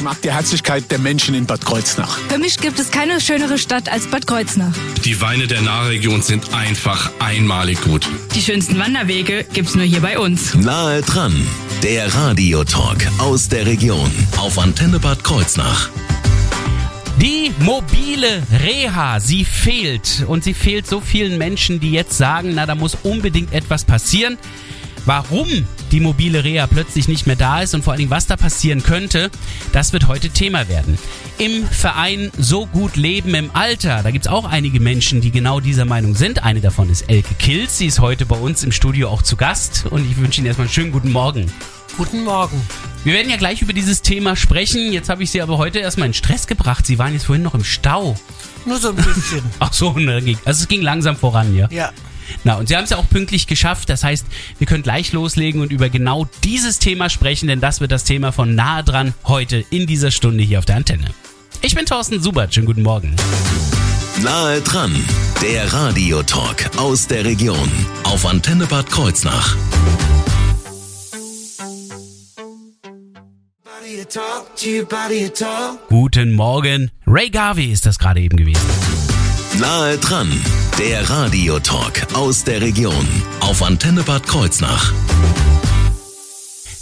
Ich mag die Herzlichkeit der Menschen in Bad Kreuznach. Für mich gibt es keine schönere Stadt als Bad Kreuznach. Die Weine der Nahregion sind einfach einmalig gut. Die schönsten Wanderwege gibt's nur hier bei uns. Nahe dran, der Radiotalk aus der Region auf Antenne Bad Kreuznach. Die mobile Reha, sie fehlt. Und sie fehlt so vielen Menschen, die jetzt sagen, na, da muss unbedingt etwas passieren. Warum die mobile Reha plötzlich nicht mehr da ist und vor allen Dingen, was da passieren könnte, das wird heute Thema werden. Im Verein So gut leben im Alter, da gibt es auch einige Menschen, die genau dieser Meinung sind. Eine davon ist Elke Kilz, sie ist heute bei uns im Studio auch zu Gast und ich wünsche Ihnen erstmal einen schönen guten Morgen. Guten Morgen. Wir werden ja gleich über dieses Thema sprechen. Jetzt habe ich Sie aber heute erstmal in Stress gebracht. Sie waren jetzt vorhin noch im Stau. Nur so ein bisschen. Ach so, ne, also es ging langsam voran, ja? ja. Na, und Sie haben es ja auch pünktlich geschafft. Das heißt, wir können gleich loslegen und über genau dieses Thema sprechen, denn das wird das Thema von nahe dran heute in dieser Stunde hier auf der Antenne. Ich bin Thorsten Subert. Schönen guten Morgen. Nahe dran, der Radiotalk aus der Region auf Antenne Bad Kreuznach. Guten Morgen. Ray Garvey ist das gerade eben gewesen. Nahe dran, der Radiotalk aus der Region auf Antenne Bad Kreuznach.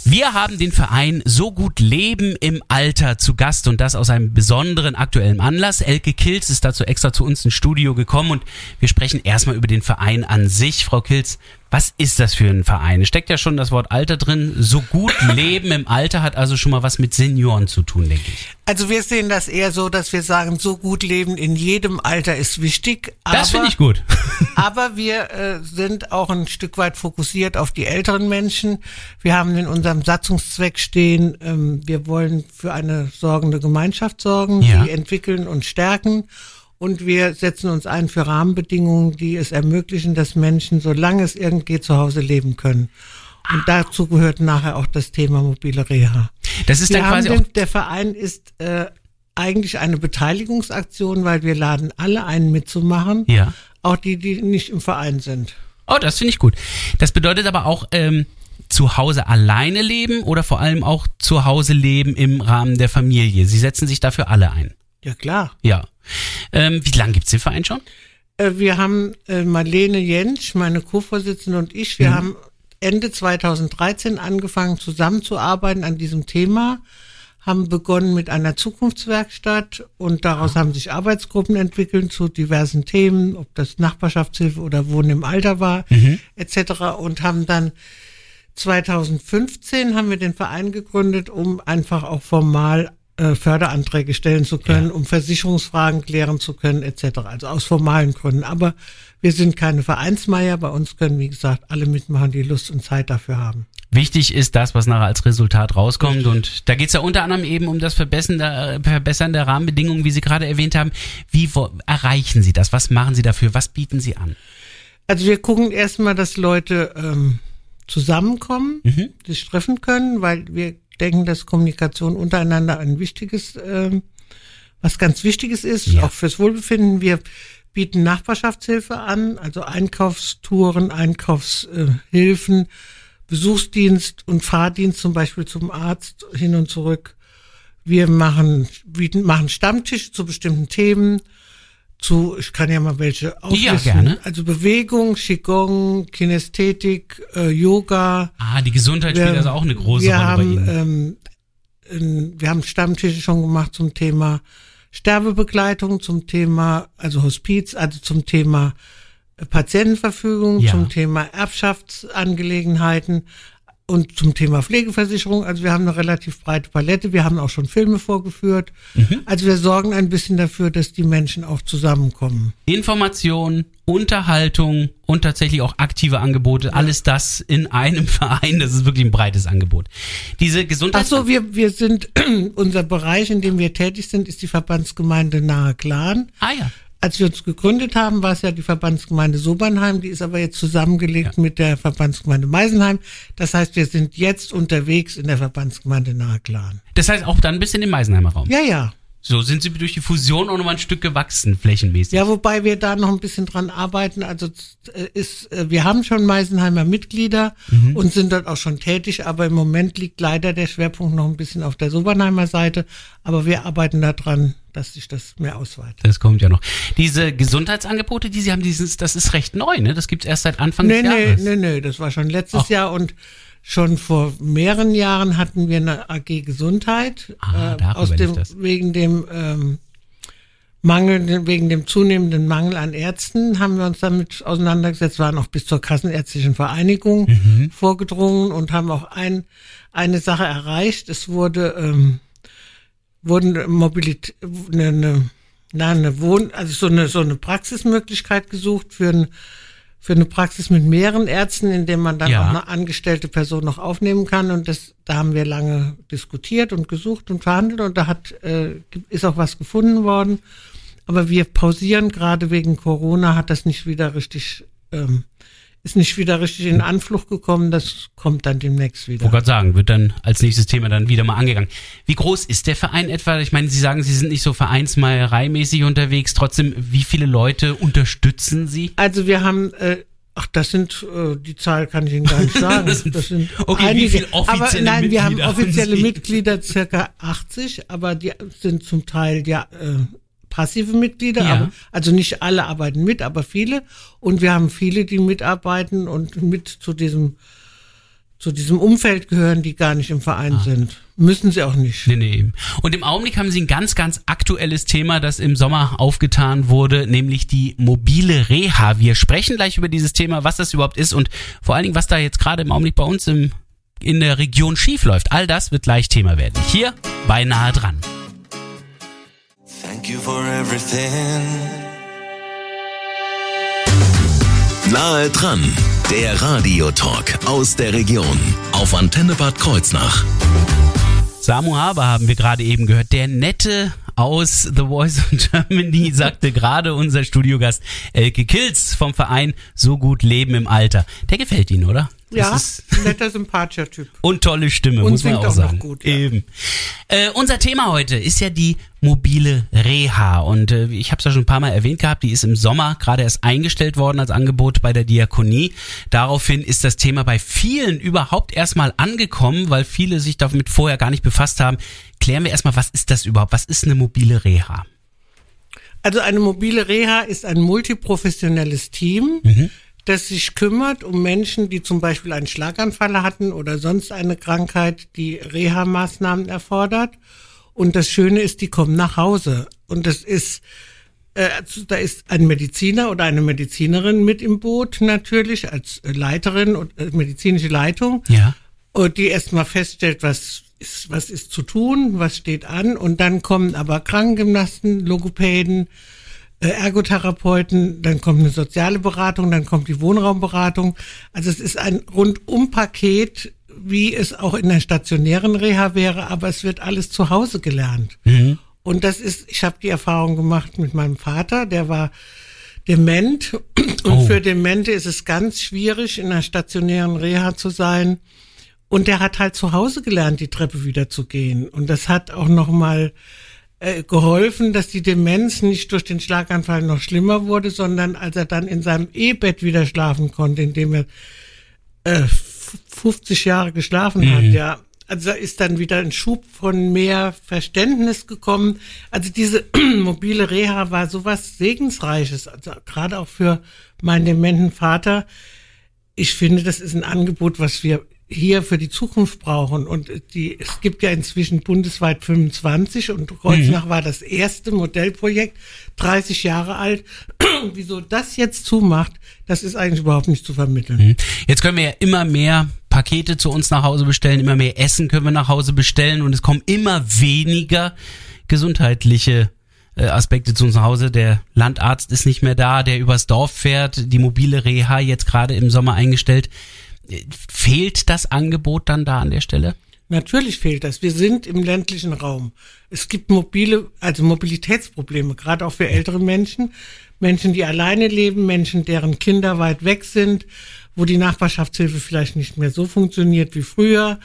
Wir haben den Verein So gut Leben im Alter zu Gast und das aus einem besonderen aktuellen Anlass. Elke Kilz ist dazu extra zu uns ins Studio gekommen und wir sprechen erstmal über den Verein an sich. Frau Kilz, was ist das für ein Verein? Es steckt ja schon das Wort Alter drin. So gut Leben im Alter hat also schon mal was mit Senioren zu tun, denke ich. Also wir sehen das eher so, dass wir sagen, so gut leben in jedem Alter ist wichtig. Das aber- finde ich gut. Aber wir äh, sind auch ein Stück weit fokussiert auf die älteren Menschen. Wir haben in unserem Satzungszweck stehen, ähm, wir wollen für eine sorgende Gemeinschaft sorgen, Ja. die entwickeln und stärken. Und wir setzen uns ein für Rahmenbedingungen, die es ermöglichen, dass Menschen, solange es irgend geht, zu Hause leben können. Und dazu gehört nachher auch das Thema mobile Reha. Das ist Wir dann quasi auch den, der Verein ist äh, eigentlich eine Beteiligungsaktion, weil wir laden alle ein mitzumachen. Ja. Auch die, die nicht im Verein sind. Oh, das finde ich gut. Das bedeutet aber auch ähm, zu Hause alleine leben oder vor allem auch zu Hause leben im Rahmen der Familie. Sie setzen sich dafür alle ein. Ja, klar. Ja. Ähm, wie lange gibt's den Verein schon? Äh, wir haben äh, Marlene Jentsch, meine Co-Vorsitzende und ich, wir haben Ende 2013 angefangen zusammenzuarbeiten an diesem Thema, haben begonnen mit einer Zukunftswerkstatt und daraus haben sich Arbeitsgruppen entwickelt zu diversen Themen, ob das Nachbarschaftshilfe oder Wohnen im Alter war, etc. und haben dann 2015 haben wir den Verein gegründet, um einfach auch formal äh, Förderanträge stellen zu können, Ja. um Versicherungsfragen klären zu können, etc. Also aus formalen Gründen. Aber wir sind keine Vereinsmeier. Bei uns können, wie gesagt, alle mitmachen, die Lust und Zeit dafür haben. Wichtig ist das, was nachher als Resultat rauskommt. Und da geht's ja unter anderem eben um das Verbessern der, Verbessern der Rahmenbedingungen, wie Sie gerade erwähnt haben. Wie wo, erreichen Sie das? Was machen Sie dafür? Was bieten Sie an? Also wir gucken erstmal, dass Leute ähm, zusammenkommen, sich treffen können, weil wir denken, dass Kommunikation untereinander ein wichtiges, ähm, was ganz Wichtiges ist, Ja. auch fürs Wohlbefinden. Wir bieten Nachbarschaftshilfe an, also Einkaufstouren, Einkaufshilfen, Besuchsdienst und Fahrdienst zum Beispiel zum Arzt hin und zurück. Wir machen, bieten, machen Stammtische zu bestimmten Themen. Zu, ich kann ja mal welche auflisten. gerne. Also Bewegung, Qigong, Kinästhetik, äh, Yoga. Ah, die Gesundheit spielt also auch eine große wir Rolle haben, bei Ihnen. Ähm, ähm, wir haben Stammtische schon gemacht zum Thema Sterbebegleitung, zum Thema, also Hospiz, also zum Thema Patientenverfügung, Ja. zum Thema Erbschaftsangelegenheiten und zum Thema Pflegeversicherung. Also wir haben eine relativ breite Palette. Wir haben auch schon Filme vorgeführt. Mhm. Also wir sorgen ein bisschen dafür, dass die Menschen auch zusammenkommen. Information, Unterhaltung und tatsächlich auch aktive Angebote, alles das in einem Verein, das ist wirklich ein breites Angebot. Diese Ach Gesundheit. so, wir, wir sind, unser Bereich, in dem wir tätig sind, ist die Verbandsgemeinde Nahe Klan. Ah ja. Als wir uns gegründet haben, war es ja die Verbandsgemeinde Sobernheim, die ist aber jetzt zusammengelegt mit der Verbandsgemeinde Meisenheim. Das heißt, wir sind jetzt unterwegs in der Verbandsgemeinde Nahe Klan. Das heißt auch dann bis in den Meisenheimer Raum. Ja, ja. So sind sie durch die Fusion auch nochmal ein Stück gewachsen, flächenmäßig. Ja, wobei wir da noch ein bisschen dran arbeiten. Also äh, ist, äh, wir haben schon Meisenheimer Mitglieder Mhm. und sind dort auch schon tätig, aber im Moment liegt leider der Schwerpunkt noch ein bisschen auf der Sobernheimer Seite. Aber wir arbeiten daran, dass sich das mehr ausweitet. Das kommt ja noch. Diese Gesundheitsangebote, die Sie haben, dieses, das ist recht neu, ne? Das gibt's erst seit Anfang Nee, des nee, Jahres. nee, nee, das war schon letztes Ach. Jahr und schon vor mehreren Jahren hatten wir eine AG Gesundheit Ah, äh, aus dem wegen dem ähm, Mangel, wegen dem zunehmenden Mangel an Ärzten haben wir uns damit auseinandergesetzt, waren auch bis zur Kassenärztlichen Vereinigung Mhm. vorgedrungen und haben auch ein, eine Sache erreicht. Es wurde ähm, wurden Mobilität, eine, eine, na, eine Wohn, also so eine, so eine Praxismöglichkeit gesucht für, ein, für eine Praxis mit mehreren Ärzten, in dem man dann Ja. auch eine angestellte Person noch aufnehmen kann. Und das, da haben wir lange diskutiert und gesucht und verhandelt und da hat, äh, ist auch was gefunden worden. Aber wir pausieren gerade wegen Corona, hat das nicht wieder richtig, ähm, ist nicht wieder richtig in Anflug gekommen. Das kommt dann demnächst wieder. wollte gerade sagen, wird dann als nächstes Thema dann wieder mal angegangen. Wie groß ist der Verein etwa? Ich meine, Sie sagen, Sie sind nicht so vereinsmeiereimäßig unterwegs. Trotzdem, wie viele Leute unterstützen Sie? Also wir haben, äh, ach, das sind, äh, die Zahl kann ich Ihnen gar nicht sagen. Das Das sind- sind, okay, wie viel offizielle aber nein, wir haben Mitglieder haben offizielle Sie? Mitglieder circa 80, aber die sind zum Teil ja äh, passive Mitglieder, Ja. aber, also nicht alle arbeiten mit, aber viele. Und wir haben viele, die mitarbeiten und mit zu diesem zu diesem Umfeld gehören, die gar nicht im Verein Ah. sind. Müssen sie auch nicht. Nee, nee. Und im Augenblick haben Sie ein ganz, ganz aktuelles Thema, das im Sommer aufgetan wurde, nämlich die mobile Reha. Wir sprechen gleich über dieses Thema, was das überhaupt ist und vor allen Dingen, was da jetzt gerade im Augenblick bei uns im, in der Region schief läuft. All das wird gleich Thema werden. Hier bei Nahe dran. You for everything. Nahe dran, der Radiotalk aus der Region auf Antenne Bad Kreuznach. Samu Haber haben wir gerade eben gehört. Der nette aus The Voice of Germany sagte gerade unser Studiogast Elke Kilz vom Verein So gut Leben im Alter. Der gefällt Ihnen, oder? Ja, ein netter, sympathischer Typ. und tolle Stimme, Und muss man auch auch sagen. gut, ja. Eben. Äh, unser Thema heute ist ja die mobile Reha und äh, ich habe es ja schon ein paar Mal erwähnt gehabt, die ist im Sommer gerade erst eingestellt worden als Angebot bei der Diakonie. Daraufhin ist das Thema bei vielen überhaupt erstmal angekommen, weil viele sich damit vorher gar nicht befasst haben. Klären wir erstmal, was ist das überhaupt? Was ist eine mobile Reha? Also eine mobile Reha ist ein multiprofessionelles Team, das sich kümmert um Menschen, die zum Beispiel einen Schlaganfall hatten oder sonst eine Krankheit, die Reha-Maßnahmen erfordert. Und das Schöne ist, die kommen nach Hause. Und das ist, äh, da ist ein Mediziner oder eine Medizinerin mit im Boot natürlich als äh, Leiterin und äh, medizinische Leitung Ja. und die erstmal feststellt, was ist, was ist zu tun, was steht an und dann kommen aber Krankengymnasten, Logopäden, Ergotherapeuten, dann kommt eine soziale Beratung, dann kommt die Wohnraumberatung. Also es ist ein Rundum-Paket, wie es auch in der stationären Reha wäre, aber es wird alles zu Hause gelernt. Und das ist, ich habe die Erfahrung gemacht mit meinem Vater, der war dement und Oh. für Demente ist es ganz schwierig, in einer stationären Reha zu sein. Und der hat halt zu Hause gelernt, die Treppe wieder zu gehen. Und das hat auch nochmal äh, geholfen, dass die Demenz nicht durch den Schlaganfall noch schlimmer wurde, sondern als er dann in seinem E-Bett wieder schlafen konnte, in dem er äh, f- 50 Jahre geschlafen hat, ja. Also da ist dann wieder ein Schub von mehr Verständnis gekommen. Also diese mobile Reha war sowas Segensreiches, also gerade auch für meinen dementen Vater. Ich finde, das ist ein Angebot, was wir hier für die Zukunft brauchen. Und die, es gibt ja inzwischen bundesweit 25 und Kreuznach war das erste Modellprojekt, 30 Jahre alt. Wieso das jetzt zumacht, das ist eigentlich überhaupt nicht zu vermitteln. Jetzt können wir ja immer mehr Pakete zu uns nach Hause bestellen, immer mehr Essen können wir nach Hause bestellen und es kommen immer weniger gesundheitliche äh, Aspekte zu uns nach Hause. Der Landarzt ist nicht mehr da, der übers Dorf fährt, die mobile Reha jetzt gerade im Sommer eingestellt. Fehlt das Angebot dann da an der Stelle? Natürlich fehlt das. Wir sind im ländlichen Raum. Es gibt mobile, also Mobilitätsprobleme, gerade auch für ältere Menschen. Menschen, die alleine leben, Menschen, deren Kinder weit weg sind, wo die Nachbarschaftshilfe vielleicht nicht mehr so funktioniert wie früher.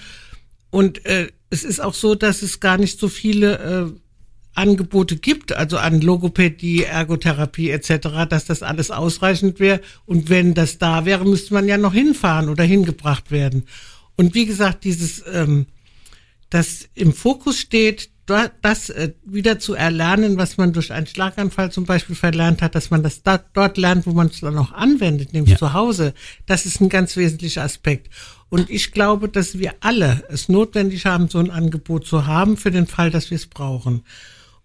Und äh, es ist auch so, dass es gar nicht so viele äh, Angebote gibt, also an Logopädie, Ergotherapie etc., dass das alles ausreichend wäre. Und wenn das da wäre, müsste man ja noch hinfahren oder hingebracht werden. Und wie gesagt, dieses, ähm, das im Fokus steht, da- das äh, wieder zu erlernen, was man durch einen Schlaganfall zum Beispiel verlernt hat, dass man das da, dort lernt, wo man es dann auch anwendet, nämlich Ja. zu Hause. Das ist ein ganz wesentlicher Aspekt. Und ich glaube, dass wir alle es notwendig haben, so ein Angebot zu haben für den Fall, dass wir es brauchen.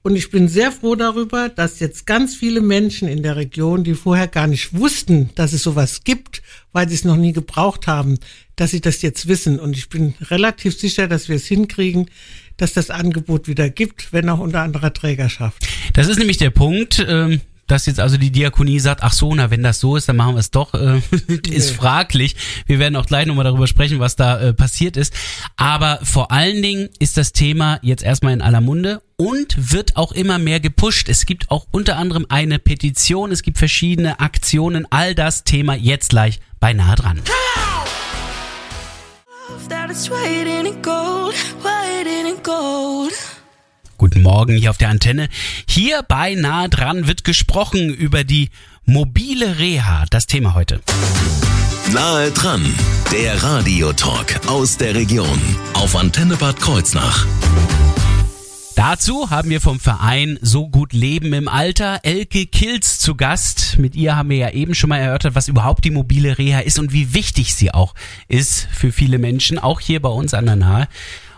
Und ich bin sehr froh darüber, dass jetzt ganz viele Menschen in der Region, die vorher gar nicht wussten, dass es sowas gibt, weil sie es noch nie gebraucht haben, dass sie das jetzt wissen. Und ich bin relativ sicher, dass wir es hinkriegen, dass das Angebot wieder gibt, wenn auch unter anderer Trägerschaft. Das ist nämlich der Punkt, ähm, dass jetzt also die Diakonie sagt, ach so, na wenn das so ist, dann machen wir es doch, äh, ist fraglich. Wir werden auch gleich nochmal darüber sprechen, was da äh, passiert ist. Aber vor allen Dingen ist das Thema jetzt erstmal in aller Munde und wird auch immer mehr gepusht. Es gibt auch unter anderem eine Petition, es gibt verschiedene Aktionen, all das Thema jetzt gleich beinahe dran. that Guten Morgen hier auf der Antenne. Hier bei nah dran wird gesprochen über die mobile Reha, das Thema heute. Nahe dran, der Radiotalk aus der Region auf Antenne Bad Kreuznach. Dazu haben wir vom Verein So gut Leben im Alter Elke Kilz zu Gast. Mit ihr haben wir ja eben schon mal erörtert, was überhaupt die mobile Reha ist und wie wichtig sie auch ist für viele Menschen, auch hier bei uns an der Nahe.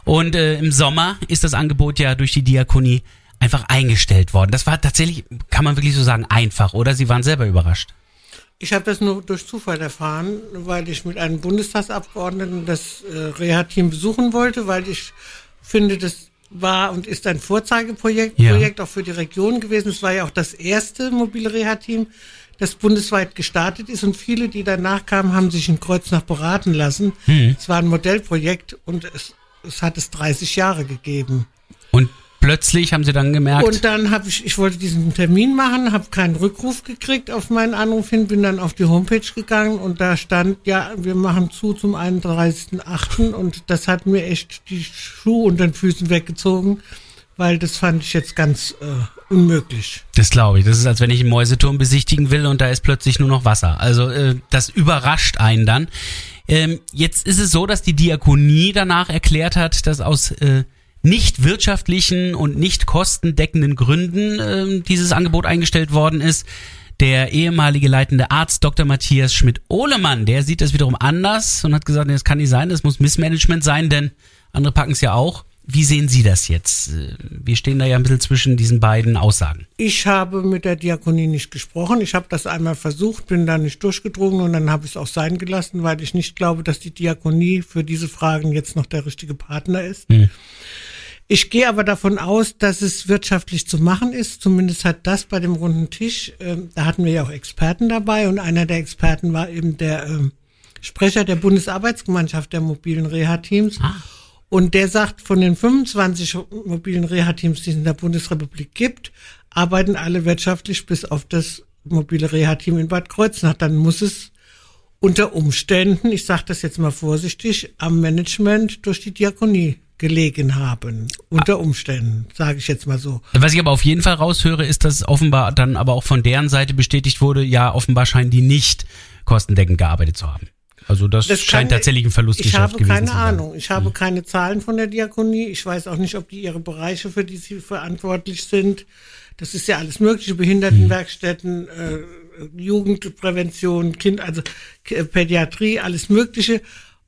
Und äh, im Sommer ist das Angebot ja durch die Diakonie einfach eingestellt worden. Das war tatsächlich, kann man wirklich so sagen, einfach, oder? Sie waren selber überrascht. Ich habe das nur durch Zufall erfahren, weil ich mit einem Bundestagsabgeordneten das äh, Reha-Team besuchen wollte, weil ich finde, das war und ist ein Vorzeigeprojekt Ja. Projekt auch für die Region gewesen. Es war ja auch das erste mobile Reha-Team, das bundesweit gestartet ist und viele, die danach kamen, haben sich in Kreuznach beraten lassen. Es war ein Modellprojekt und es, es hat es 30 Jahre gegeben. Und plötzlich haben sie dann gemerkt, Und dann habe ich, ich wollte diesen Termin machen, habe keinen Rückruf gekriegt auf meinen Anruf hin, bin dann auf die Homepage gegangen und da stand, ja, wir machen zu zum 31.8. und das hat mir echt die Schuhe unter den Füßen weggezogen, weil das fand ich jetzt ganz äh, unmöglich. Das glaube ich. Das ist, als wenn ich einen Mäuseturm besichtigen will und da ist plötzlich nur noch Wasser. Also äh, das überrascht einen dann. Ähm, jetzt ist es so, dass die Diakonie danach erklärt hat, dass aus äh, nicht wirtschaftlichen und nicht kostendeckenden Gründen ähm, dieses Angebot eingestellt worden ist. Der ehemalige leitende Arzt Dr. Matthias Schmidt-Ohlemann, der sieht das wiederum anders und hat gesagt, das kann nicht sein, das muss Missmanagement sein, denn andere packen es ja auch. Wie sehen Sie das jetzt? Äh, Wir stehen da ja ein bisschen zwischen diesen beiden Aussagen. Ich habe mit der Diakonie nicht gesprochen. Ich habe das einmal versucht, bin da nicht durchgedrungen und dann habe ich es auch sein gelassen, weil ich nicht glaube, dass die Diakonie für diese Fragen jetzt noch der richtige Partner ist. Ich gehe aber davon aus, dass es wirtschaftlich zu machen ist. Zumindest hat das bei dem runden Tisch, ähm, da hatten wir ja auch Experten dabei und einer der Experten war eben der ähm, Sprecher der Bundesarbeitsgemeinschaft der mobilen Reha-Teams. Und der sagt, von den 25 mobilen Reha-Teams, die es in der Bundesrepublik gibt, arbeiten alle wirtschaftlich bis auf das mobile Reha-Team in Bad Kreuznach. Dann muss es unter Umständen, ich sage das jetzt mal vorsichtig, am Management durch die Diakonie gelegen haben. Unter Umständen, sage ich jetzt mal so. Was ich aber auf jeden Fall raushöre, ist, dass offenbar dann aber auch von deren Seite bestätigt wurde, ja, offenbar scheinen die nicht kostendeckend gearbeitet zu haben. Also das, Das scheint kann- tatsächlich ein Verlustgeschäft Ich habe gewesen keine zu sein. Ahnung. Ich habe keine Zahlen von der Diakonie. Ich weiß auch nicht, ob die ihre Bereiche, für die sie verantwortlich sind. Das ist ja alles mögliche. Behindertenwerkstätten, äh, Jugendprävention, Kind, also K- Pädiatrie, alles Mögliche.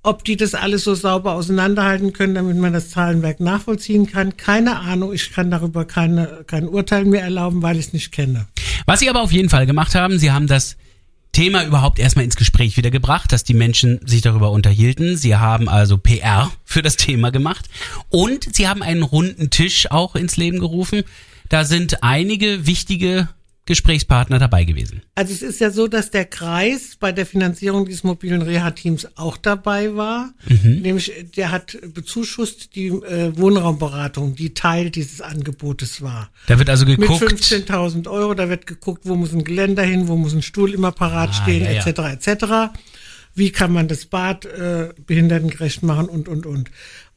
Ob die das alles so sauber auseinanderhalten können, damit man das Zahlenwerk nachvollziehen kann, keine Ahnung. Ich kann darüber keine, kein Urteil mehr erlauben, weil ich es nicht kenne. Was sie aber auf jeden Fall gemacht haben, sie haben das Thema überhaupt erstmal ins Gespräch wieder gebracht, dass die Menschen sich darüber unterhielten. Sie haben also PR für das Thema gemacht und sie haben einen runden Tisch auch ins Leben gerufen. Da sind einige wichtige Gesprächspartner dabei gewesen. Also es ist ja so, dass der Kreis bei der Finanzierung dieses mobilen Reha-Teams auch dabei war. Nämlich, der hat bezuschusst die äh, Wohnraumberatung, die Teil dieses Angebotes war. Da wird also Mit geguckt. 15.000 Euro, da wird geguckt, wo muss ein Geländer hin, wo muss ein Stuhl immer parat Ah, stehen, ja, ja. etc., etc. Wie kann man das Bad äh, behindertengerecht machen und, und, und.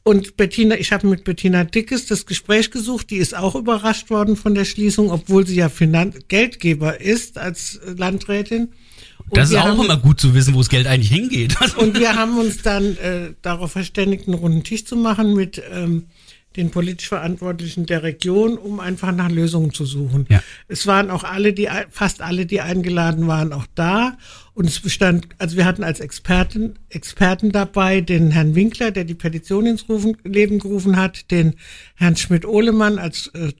Und Bettina, ich habe mit Bettina Dickes das Gespräch gesucht, die ist auch überrascht worden von der Schließung, obwohl sie ja Finan Geldgeber ist als Landrätin. Und das ist auch immer gut zu wissen, wo das Geld eigentlich hingeht. und wir haben uns dann äh, darauf verständigt, einen runden Tisch zu machen mit ähm, den politisch Verantwortlichen der Region, um einfach nach Lösungen zu suchen. Ja. Es waren auch alle, die fast alle, die eingeladen waren, auch da. Und es bestand, also wir hatten als Experten, Experten dabei den Herrn Winkler, der die Petition ins Rufen, Leben gerufen hat, den Herrn Schmidt-Ohlemann als äh,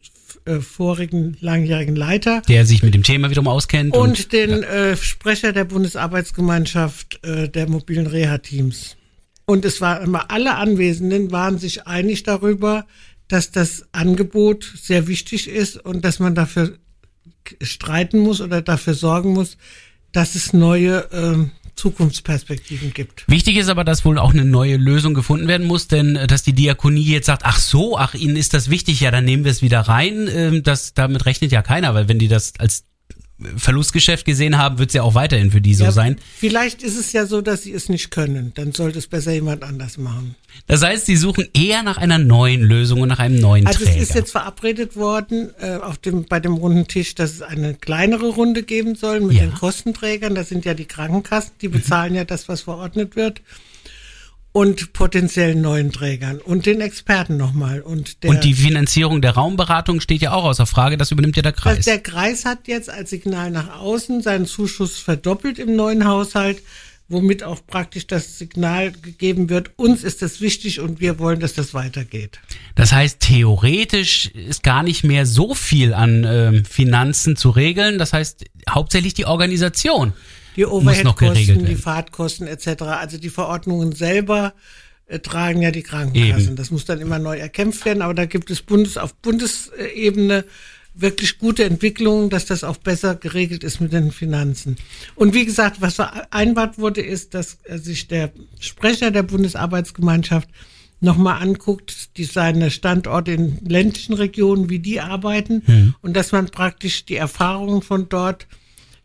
äh, vorigen langjährigen Leiter. Der sich mit dem Thema wiederum auskennt. Und, und den ja. äh, Sprecher der Bundesarbeitsgemeinschaft äh, der mobilen Reha-Teams. Und es war immer alle Anwesenden waren sich einig darüber, dass das Angebot sehr wichtig ist und dass man dafür streiten muss oder dafür sorgen muss, dass es neue äh, Zukunftsperspektiven gibt. Wichtig ist aber, dass wohl auch eine neue Lösung gefunden werden muss, denn äh, dass die Diakonie jetzt sagt, ach so, ach Ihnen ist das wichtig, ja, dann nehmen wir es wieder rein, äh, das damit rechnet ja keiner, weil wenn die das als Verlustgeschäft gesehen haben, wird es ja auch weiterhin für die so ja, sein. Vielleicht ist es ja so, dass sie es nicht können. Dann sollte es besser jemand anders machen. Das heißt, sie suchen eher nach einer neuen Lösung und nach einem neuen also Träger. Also es ist jetzt verabredet worden äh, auf dem, bei dem runden Tisch, dass es eine kleinere Runde geben soll mit ja. den Kostenträgern. Das sind ja die Krankenkassen, die bezahlen mhm. ja das, was verordnet wird und potenziellen neuen Trägern und den Experten nochmal. Und, der, und die Finanzierung der Raumberatung steht ja auch außer Frage, das übernimmt ja der Kreis. Der Kreis hat jetzt als Signal nach außen seinen Zuschuss verdoppelt im neuen Haushalt, womit auch praktisch das Signal gegeben wird, uns ist das wichtig und wir wollen, dass das weitergeht. Das heißt, theoretisch ist gar nicht mehr so viel an äh, Finanzen zu regeln, das heißt hauptsächlich die Organisation die Overheadkosten, die Fahrtkosten etc. Also die Verordnungen selber äh, tragen ja die Krankenkassen. Eben. Das muss dann immer neu erkämpft werden, aber da gibt es Bundes auf Bundesebene wirklich gute Entwicklungen, dass das auch besser geregelt ist mit den Finanzen. Und wie gesagt, was vereinbart wurde, ist, dass äh, sich der Sprecher der Bundesarbeitsgemeinschaft nochmal anguckt, die seine Standorte in ländlichen Regionen, wie die arbeiten hm. und dass man praktisch die Erfahrungen von dort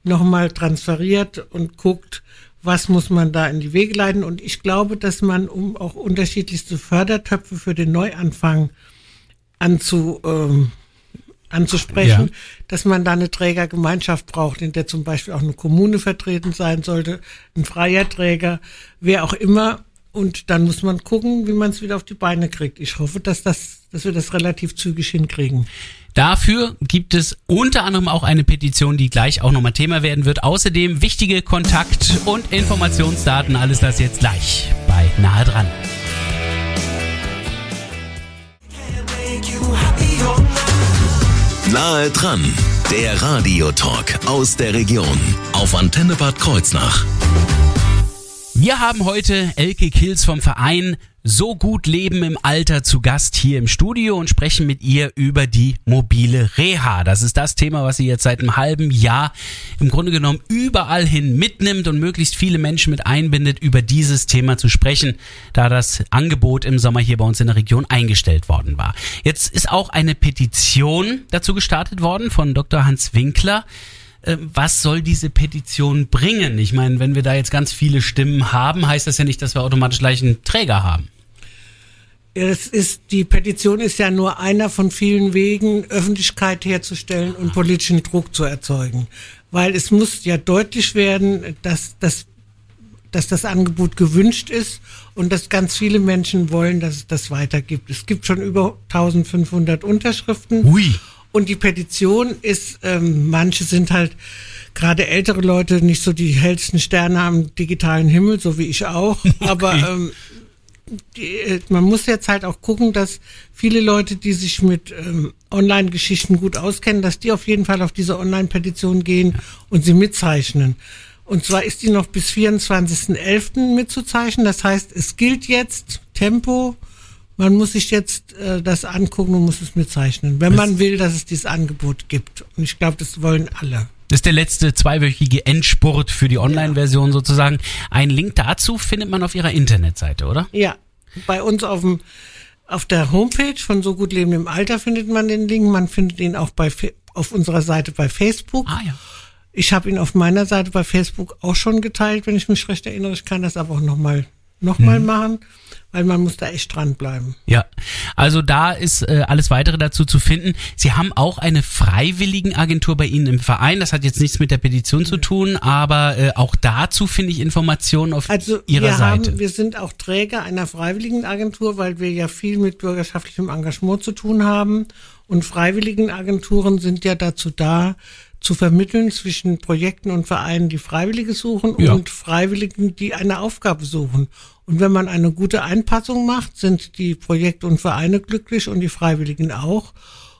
nochmal transferiert und guckt, was muss man da in die Wege leiten. Und ich glaube, dass man, um auch unterschiedlichste Fördertöpfe für den Neuanfang anzu, ähm, anzusprechen, ja. dass man da eine Trägergemeinschaft braucht, in der zum Beispiel auch eine Kommune vertreten sein sollte, ein freier Träger, wer auch immer. Und dann muss man gucken, wie man es wieder auf die Beine kriegt. Ich hoffe, dass das, dass wir das relativ zügig hinkriegen. Dafür gibt es unter anderem auch eine Petition, die gleich auch nochmal Thema werden wird. Außerdem wichtige Kontakt- und Informationsdaten. Alles das jetzt gleich bei Nahe dran. Nahe dran, der Radiotalk aus der Region auf Antenne Bad Kreuznach. Wir haben heute Elke Kills vom Verein So gut Leben im Alter zu Gast hier im Studio und sprechen mit ihr über die mobile Reha. Das ist das Thema, was sie jetzt seit einem halben Jahr im Grunde genommen überall hin mitnimmt und möglichst viele Menschen mit einbindet, über dieses Thema zu sprechen, da das Angebot im Sommer hier bei uns in der Region eingestellt worden war. Jetzt ist auch eine Petition dazu gestartet worden von Dr. Hans Winkler. Äh, was soll diese Petition bringen? Ich meine, wenn wir da jetzt ganz viele Stimmen haben, heißt das ja nicht, dass wir automatisch gleich einen Träger haben. Es ist, die Petition ist ja nur einer von vielen Wegen, Öffentlichkeit herzustellen und politischen Druck zu erzeugen. Weil es muss ja deutlich werden, dass, dass, dass das Angebot gewünscht ist und dass ganz viele Menschen wollen, dass es das weitergibt. Es gibt schon über 1500 Unterschriften. Ui. Und die Petition ist, ähm, manche sind halt gerade ältere Leute nicht so die hellsten Sterne am digitalen Himmel, so wie ich auch. Okay. Aber ähm, die, äh, man muss jetzt halt auch gucken, dass viele Leute, die sich mit ähm, Online-Geschichten gut auskennen, dass die auf jeden Fall auf diese Online-Petition gehen und sie mitzeichnen. Und zwar ist die noch bis 24.11. mitzuzeichnen. Das heißt, es gilt jetzt Tempo man muss sich jetzt äh, das angucken und muss es mitzeichnen, wenn man will, dass es dieses Angebot gibt. Und ich glaube, das wollen alle. Das ist der letzte zweiwöchige Endspurt für die Online-Version ja. sozusagen. Ein Link dazu findet man auf Ihrer Internetseite, oder? Ja, bei uns auf dem auf der Homepage von So gut Leben im Alter findet man den Link. Man findet ihn auch bei auf unserer Seite bei Facebook. Ah ja. Ich habe ihn auf meiner Seite bei Facebook auch schon geteilt, wenn ich mich recht erinnere. Ich kann das aber auch nochmal nochmal machen, weil man muss da echt dranbleiben. Ja, also da ist äh, alles weitere dazu zu finden. Sie haben auch eine Freiwilligenagentur bei Ihnen im Verein. Das hat jetzt nichts mit der Petition zu tun, aber äh, auch dazu finde ich Informationen auf Also Ihrer wir, Seite. haben, wir sind auch Träger einer Freiwilligenagentur, weil wir ja viel mit bürgerschaftlichem Engagement zu tun haben. Und Freiwilligenagenturen sind ja dazu da, zu vermitteln zwischen Projekten und Vereinen, die Freiwillige suchen Ja. und Freiwilligen, die eine Aufgabe suchen. Und wenn man eine gute Einpassung macht, sind die Projekte und Vereine glücklich und die Freiwilligen auch.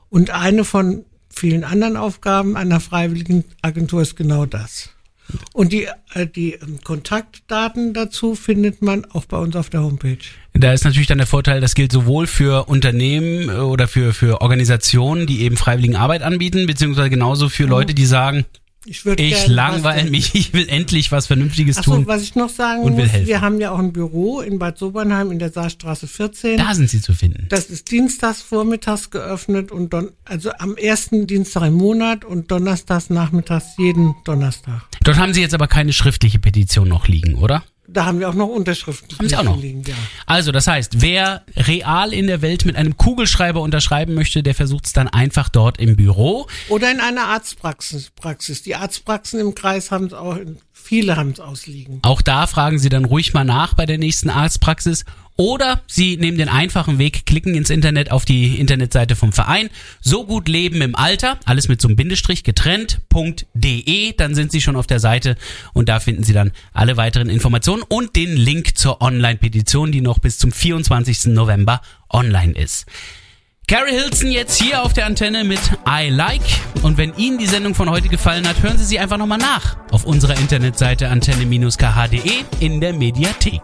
Und eine von vielen anderen Aufgaben einer Freiwilligenagentur ist genau das. Und die, äh, die ähm, Kontaktdaten dazu findet man auch bei uns auf der Homepage. Da ist natürlich dann der Vorteil, das gilt sowohl für Unternehmen äh, oder für, für Organisationen, die eben freiwilligen Arbeit anbieten, beziehungsweise genauso für Leute, die sagen, Ich, ich langweile mich, ich will endlich was Vernünftiges Ach so, tun. was ich noch sagen und will muss, helfen. wir haben ja auch ein Büro in Bad Sobernheim in der Saarstraße 14. Da sind sie zu finden. Das ist dienstags vormittags geöffnet und don, also am ersten Dienstag im Monat und donnerstags nachmittags jeden Donnerstag. Dort haben sie jetzt aber keine schriftliche Petition noch liegen, oder? Da haben wir auch noch Unterschriften. Haben Sie auch noch? liegen, ja. Also, das heißt, wer real in der Welt mit einem Kugelschreiber unterschreiben möchte, der versucht es dann einfach dort im Büro. Oder in einer Arztpraxis. Praxis. Die Arztpraxen im Kreis haben es auch, viele haben es ausliegen. Auch da fragen Sie dann ruhig mal nach bei der nächsten Arztpraxis. Oder Sie nehmen den einfachen Weg, klicken ins Internet auf die Internetseite vom Verein. So gut leben im Alter, alles mit so einem Bindestrich getrennt.de. Dann sind Sie schon auf der Seite und da finden Sie dann alle weiteren Informationen und den Link zur Online-Petition, die noch bis zum 24. November online ist. Carrie Hilson jetzt hier auf der Antenne mit I Like. Und wenn Ihnen die Sendung von heute gefallen hat, hören Sie sie einfach nochmal nach auf unserer Internetseite antenne-kh.de in der Mediathek.